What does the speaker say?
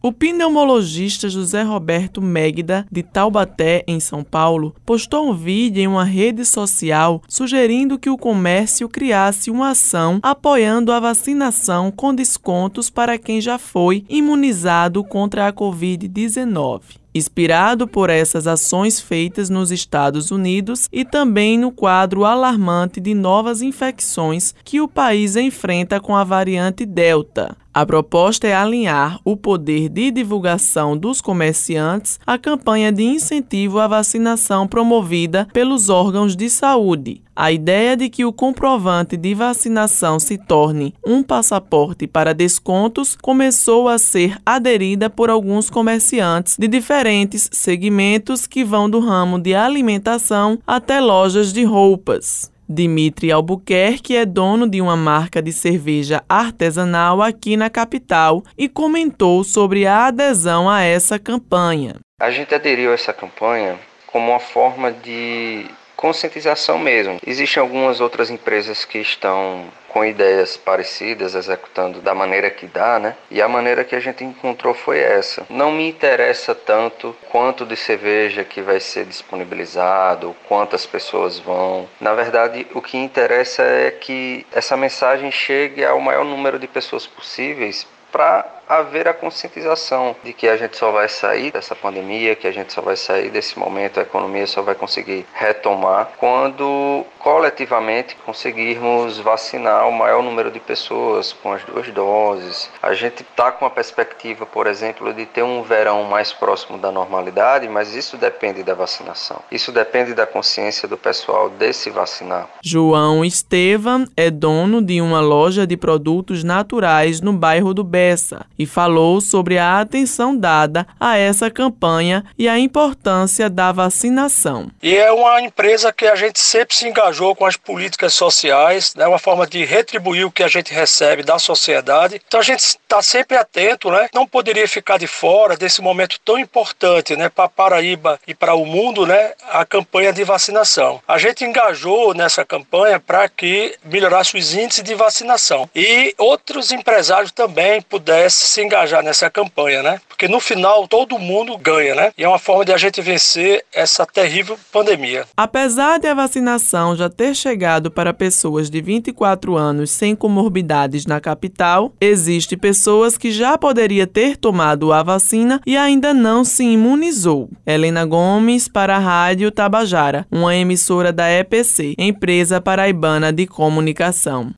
O pneumologista José Roberto Megda, de Taubaté, em São Paulo, postou um vídeo em uma rede social sugerindo que o comércio criasse uma ação apoiando a vacinação com descontos para quem já foi imunizado contra a Covid-19 inspirado por essas ações feitas nos Estados Unidos e também no quadro alarmante de novas infecções que o país enfrenta com a variante Delta. A proposta é alinhar o poder de divulgação dos comerciantes à campanha de incentivo à vacinação promovida pelos órgãos de saúde. A ideia de que o comprovante de vacinação se torne um passaporte para descontos começou a ser aderida por alguns comerciantes de diferentes segmentos que vão do ramo de alimentação até lojas de roupas. Dimitri Albuquerque é dono de uma marca de cerveja artesanal aqui na capital e comentou sobre a adesão a essa campanha. A gente aderiu a essa campanha como uma forma de conscientização mesmo. Existem algumas outras empresas que estão com ideias parecidas, executando da maneira que dá, né? E a maneira que a gente encontrou foi essa. Não me interessa tanto quanto de cerveja que vai ser disponibilizado, quantas pessoas vão. Na verdade, o que interessa é que essa mensagem chegue ao maior número de pessoas possíveis para haver a conscientização de que a gente só vai sair dessa pandemia, que a gente só vai sair desse momento, a economia só vai conseguir retomar quando coletivamente conseguirmos vacinar o maior número de pessoas com as duas doses. A gente está com a perspectiva, por exemplo, de ter um verão mais próximo da normalidade, mas isso depende da vacinação. Isso depende da consciência do pessoal de se vacinar. João Estevam é dono de uma loja de produtos naturais no bairro do Bessa e falou sobre a atenção dada a essa campanha e a importância da vacinação. E é uma empresa que a gente sempre se engajou com as políticas sociais, é né, uma forma de retribuir o que a gente recebe da sociedade. Então a gente está sempre atento, né? Não poderia ficar de fora desse momento tão importante, né, para Paraíba e para o mundo, né, a campanha de vacinação. A gente engajou nessa campanha para que melhorasse os índices de vacinação e outros empresários também pudessem se engajar nessa campanha, né? Porque no final todo mundo ganha, né? E é uma forma de a gente vencer essa terrível pandemia. Apesar de a vacinação já ter chegado para pessoas de 24 anos sem comorbidades na capital, existe pessoas que já poderia ter tomado a vacina e ainda não se imunizou. Helena Gomes para a Rádio Tabajara, uma emissora da EPC, empresa paraibana de comunicação.